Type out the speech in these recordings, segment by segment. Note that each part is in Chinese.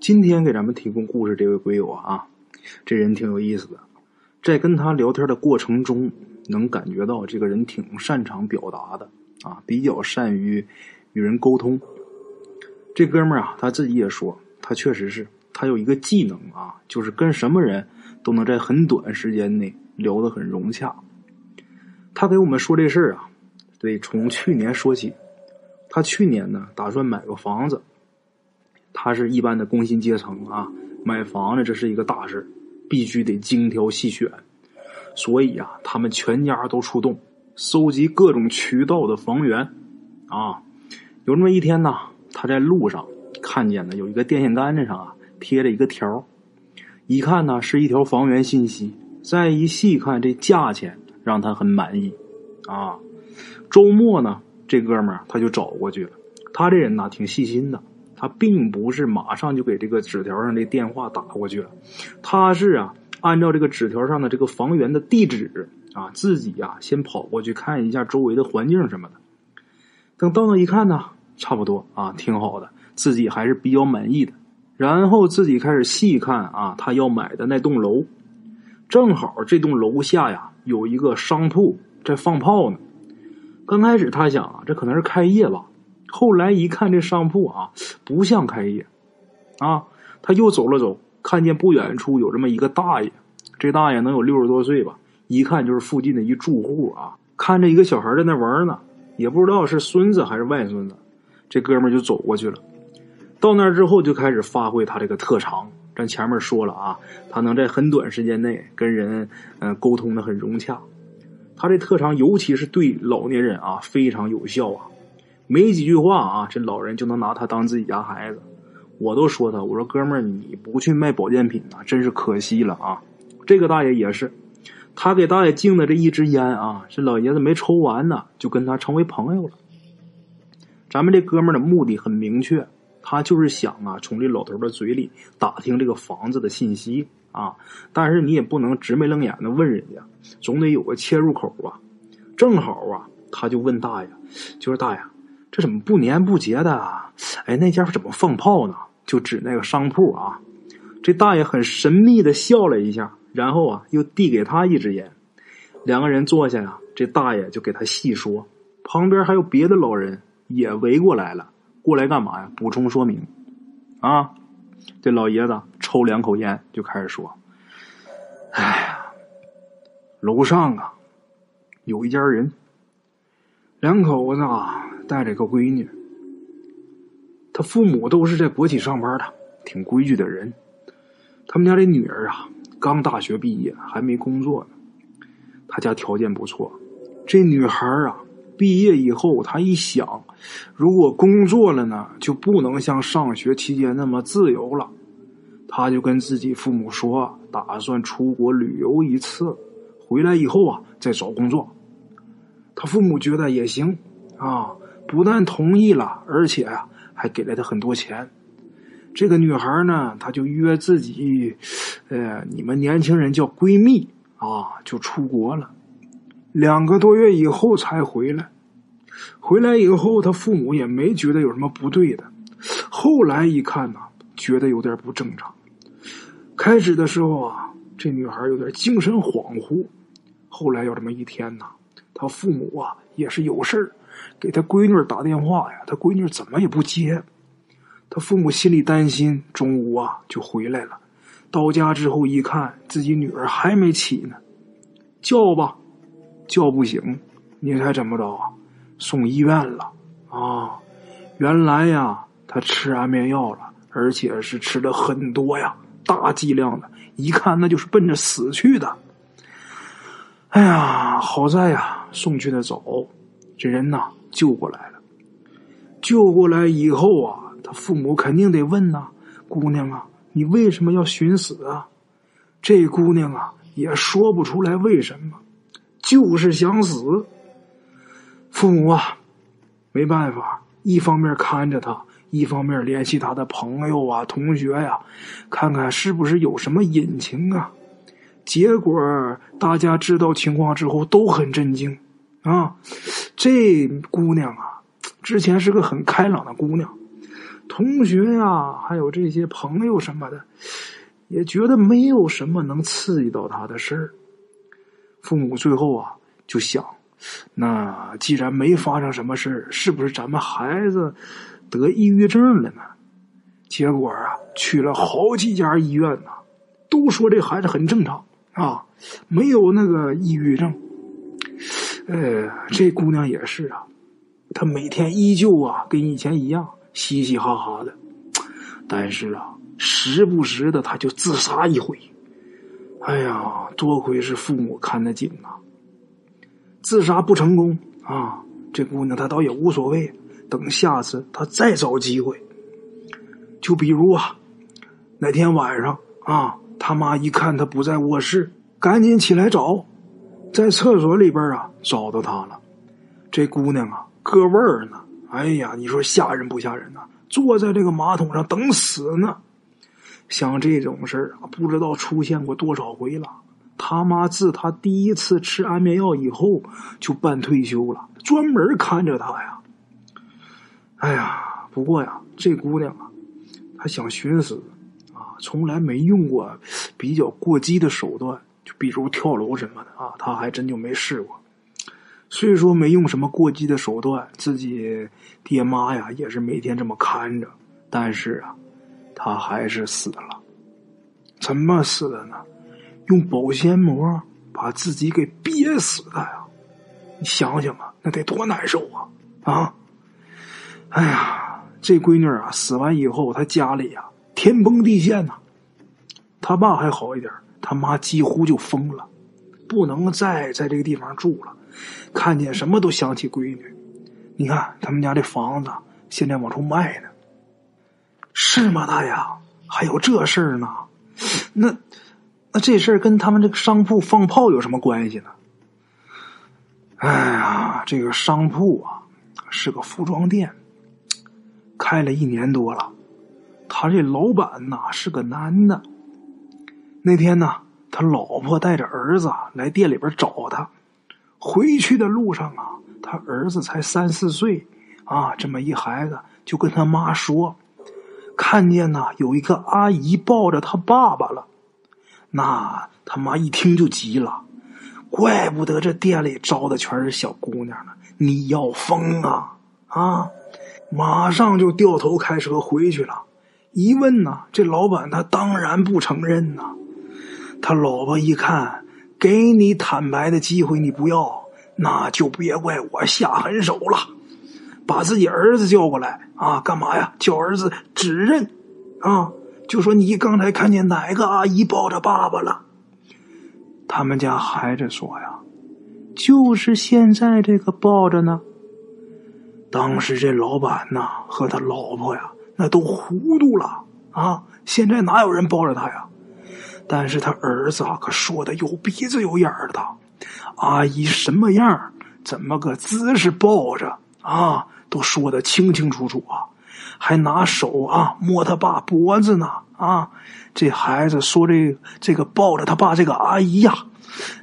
今天给咱们提供故事这位鬼友啊，这人挺有意思的，在跟他聊天的过程中，能感觉到这个人挺擅长表达的啊，比较善于与人沟通。这哥们儿啊，他自己也说，他确实是他有一个技能啊，就是跟什么人都能在很短时间内聊得很融洽。他给我们说这事儿啊，得从去年说起。他去年呢，打算买个房子。他是一般的工薪阶层啊，买房子这是一个大事必须得精挑细选。所以啊，他们全家都出动，收集各种渠道的房源。啊，有这么一天呢，他在路上看见呢，有一个电线杆子上啊贴着一个条一看呢是一条房源信息，再一细看这价钱，让他很满意。啊，周末呢。这哥们儿他就找过去了，他这人呢挺细心的，他并不是马上就给这个纸条上的电话打过去了，他是啊按照这个纸条上的这个房源的地址啊，自己呀先跑过去看一下周围的环境什么的，等到那一看呢，差不多啊挺好的，自己还是比较满意的，然后自己开始细看啊他要买的那栋楼，正好这栋楼下呀有一个商铺在放炮呢。刚开始他想啊，这可能是开业吧。后来一看这商铺啊，不像开业，啊，他又走了走，看见不远处有这么一个大爷，这大爷能有六十多岁吧，一看就是附近的一住户啊。看着一个小孩在那玩呢，也不知道是孙子还是外孙子。这哥们就走过去了，到那之后就开始发挥他这个特长。咱前面说了啊，他能在很短时间内跟人嗯沟通的很融洽。他这特长，尤其是对老年人啊，非常有效啊！没几句话啊，这老人就能拿他当自己家孩子。我都说他，我说哥们儿，你不去卖保健品啊，真是可惜了啊！这个大爷也是，他给大爷敬的这一支烟啊，这老爷子没抽完呢，就跟他成为朋友了。咱们这哥们儿的目的很明确，他就是想啊，从这老头的嘴里打听这个房子的信息。啊！但是你也不能直眉愣眼的问人家，总得有个切入口吧。正好啊，他就问大爷，就是大爷，这怎么不年不节的？哎，那家伙怎么放炮呢？就指那个商铺啊。这大爷很神秘的笑了一下，然后啊，又递给他一支烟。两个人坐下呀，这大爷就给他细说。旁边还有别的老人也围过来了，过来干嘛呀？补充说明啊。这老爷子抽两口烟，就开始说：“哎呀，楼上啊，有一家人，两口子啊带着个闺女，他父母都是在国企上班的，挺规矩的人。他们家这女儿啊，刚大学毕业，还没工作呢。他家条件不错，这女孩啊。”毕业以后，她一想，如果工作了呢，就不能像上学期间那么自由了。他就跟自己父母说，打算出国旅游一次，回来以后啊再找工作。他父母觉得也行啊，不但同意了，而且啊还给了他很多钱。这个女孩呢，她就约自己，呃，你们年轻人叫闺蜜啊，就出国了。两个多月以后才回来，回来以后他父母也没觉得有什么不对的，后来一看呢，觉得有点不正常。开始的时候啊，这女孩有点精神恍惚，后来有这么一天呢，他父母啊也是有事儿，给他闺女打电话呀，他闺女怎么也不接，他父母心里担心，中午啊就回来了，到家之后一看，自己女儿还没起呢，叫吧。叫不醒，你猜怎么着啊？送医院了啊！原来呀，他吃安眠药了，而且是吃的很多呀，大剂量的，一看那就是奔着死去的。哎呀，好在呀，送去的早，这人呐救过来了。救过来以后啊，他父母肯定得问呐：“姑娘啊，你为什么要寻死啊？”这姑娘啊也说不出来为什么。就是想死，父母啊，没办法，一方面看着他，一方面联系他的朋友啊、同学呀，看看是不是有什么隐情啊。结果大家知道情况之后都很震惊啊，这姑娘啊，之前是个很开朗的姑娘，同学呀，还有这些朋友什么的，也觉得没有什么能刺激到她的事儿。父母最后啊，就想，那既然没发生什么事是不是咱们孩子得抑郁症了呢？结果啊，去了好几家医院呢，都说这孩子很正常啊，没有那个抑郁症。呃，这姑娘也是啊，她每天依旧啊，跟以前一样。嘻嘻哈哈的，但是啊，时不时的他就自杀一回。哎呀，多亏是父母看得紧呐。自杀不成功啊，这姑娘她倒也无所谓，等下次她再找机会。就比如啊，那天晚上啊，他妈一看他不在卧室，赶紧起来找，在厕所里边啊找到他了。这姑娘啊，搁味儿呢。哎呀，你说吓人不吓人呐？坐在这个马桶上等死呢。像这种事儿啊，不知道出现过多少回了。他妈自他第一次吃安眠药以后，就办退休了，专门看着他呀。哎呀，不过呀，这姑娘啊，她想寻死啊，从来没用过比较过激的手段，比如跳楼什么的啊，他还真就没试过。虽说没用什么过激的手段，自己爹妈呀也是每天这么看着，但是啊，他还是死了。怎么死的呢？用保鲜膜把自己给憋死的呀！你想想啊，那得多难受啊！啊！哎呀，这闺女啊，死完以后，她家里呀天崩地陷呐。他爸还好一点，他妈几乎就疯了，不能再在这个地方住了。看见什么都想起闺女，你看他们家这房子现在往出卖呢，是吗，大爷？还有这事儿呢？那那这事儿跟他们这个商铺放炮有什么关系呢？哎呀，这个商铺啊是个服装店，开了一年多了，他这老板呐是个男的。那天呢，他老婆带着儿子来店里边找他。回去的路上啊，他儿子才三四岁，啊，这么一孩子就跟他妈说，看见呐有一个阿姨抱着他爸爸了，那他妈一听就急了，怪不得这店里招的全是小姑娘呢，你要疯啊啊！马上就掉头开车回去了。一问呢，这老板他当然不承认呐，他老婆一看。给你坦白的机会，你不要，那就别怪我下狠手了。把自己儿子叫过来啊，干嘛呀？叫儿子指认啊，就说你刚才看见哪个阿姨抱着爸爸了？他们家孩子说呀，就是现在这个抱着呢。当时这老板呐和他老婆呀，那都糊涂了啊！现在哪有人抱着他呀？但是他儿子啊，可说的有鼻子有眼儿的，阿姨什么样，怎么个姿势抱着啊，都说的清清楚楚啊，还拿手啊摸他爸脖子呢啊，这孩子说这这个抱着他爸这个阿姨呀，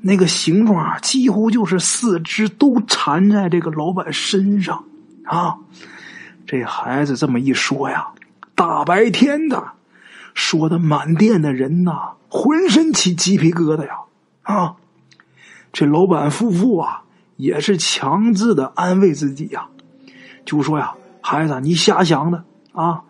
那个形状几乎就是四肢都缠在这个老板身上啊，这孩子这么一说呀，大白天的，说的满店的人呐。浑身起鸡皮疙瘩呀！啊，这老板夫妇啊，也是强制的安慰自己呀，就说呀：“孩子，你瞎想的啊！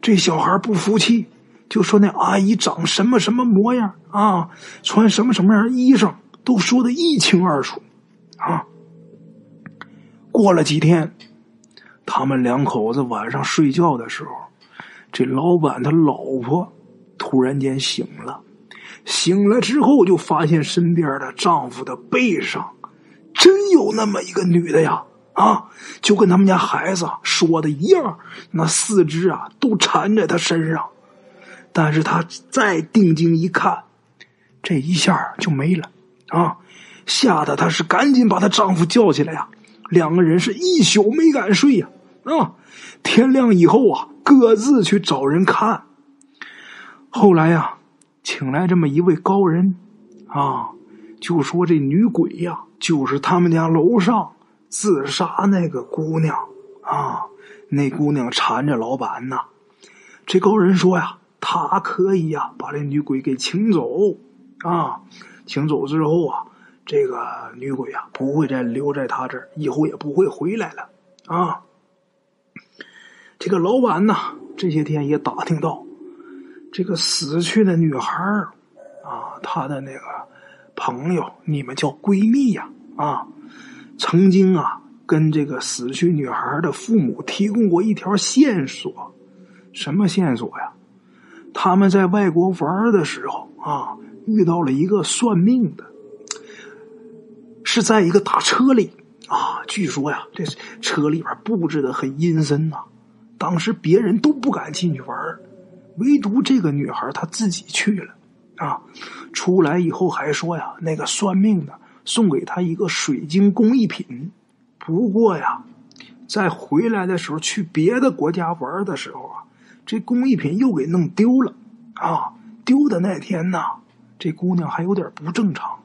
这小孩不服气，就说那阿姨长什么什么模样啊，穿什么什么样衣裳，都说的一清二楚啊。”过了几天，他们两口子晚上睡觉的时候，这老板他老婆突然间醒了。醒了之后，就发现身边的丈夫的背上，真有那么一个女的呀！啊，就跟他们家孩子说的一样，那四肢啊都缠在他身上。但是她再定睛一看，这一下就没了啊！吓得她是赶紧把她丈夫叫起来呀，两个人是一宿没敢睡呀！啊，天亮以后啊，各自去找人看。后来呀。请来这么一位高人，啊，就说这女鬼呀，就是他们家楼上自杀那个姑娘啊。那姑娘缠着老板呢，这高人说呀，他可以呀把这女鬼给请走啊，请走之后啊，这个女鬼啊不会再留在他这儿，以后也不会回来了啊。这个老板呢，这些天也打听到，这个死去的女孩啊，她的那个朋友，你们叫闺蜜呀啊，曾经啊跟这个死去女孩的父母提供过一条线索。什么线索呀？他们在外国玩的时候啊，遇到了一个算命的，是在一个大车里啊。据说呀，这车里边布置的很阴森呐。当时别人都不敢进去玩，唯独这个女孩她自己去了啊。出来以后还说呀，那个算命的送给她一个水晶工艺品。不过呀，在回来的时候去别的国家玩的时候啊。这工艺品又给弄丢了，啊！丢的那天呢，这姑娘还有点不正常。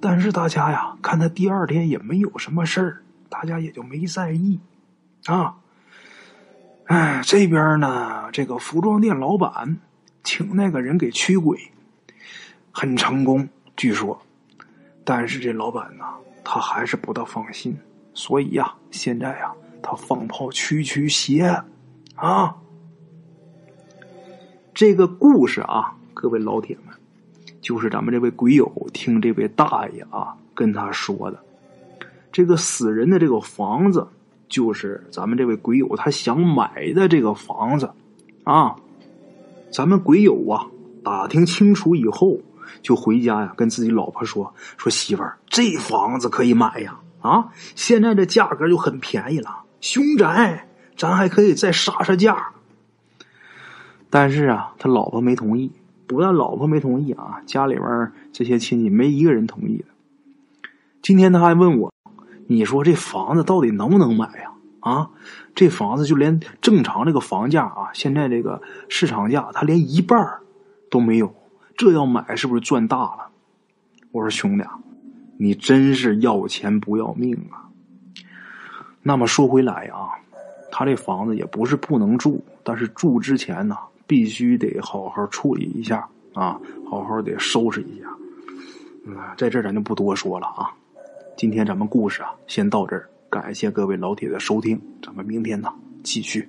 但是大家呀，看她第二天也没有什么事儿，大家也就没在意，啊。哎，这边呢，这个服装店老板请那个人给驱鬼，很成功，据说。但是这老板呢，他还是不大放心，所以呀，现在呀，他放炮驱驱邪，啊。这个故事啊，各位老铁们，就是咱们这位鬼友听这位大爷啊跟他说的。这个死人的这个房子，就是咱们这位鬼友他想买的这个房子啊。咱们鬼友啊打听清楚以后，就回家呀跟自己老婆说：“说媳妇儿，这房子可以买呀！啊，现在这价格就很便宜了，凶宅，咱还可以再杀杀价。”但是啊，他老婆没同意。不但老婆没同意啊，家里边这些亲戚没一个人同意的。今天他还问我：“你说这房子到底能不能买呀？啊，这房子就连正常这个房价啊，现在这个市场价，他连一半都没有。这要买是不是赚大了？”我说：“兄弟，你真是要钱不要命啊！”那么说回来啊，他这房子也不是不能住，但是住之前呢。必须得好好处理一下啊，好好得收拾一下。嗯，在这咱就不多说了啊。今天咱们故事啊，先到这儿，感谢各位老铁的收听，咱们明天呢继续。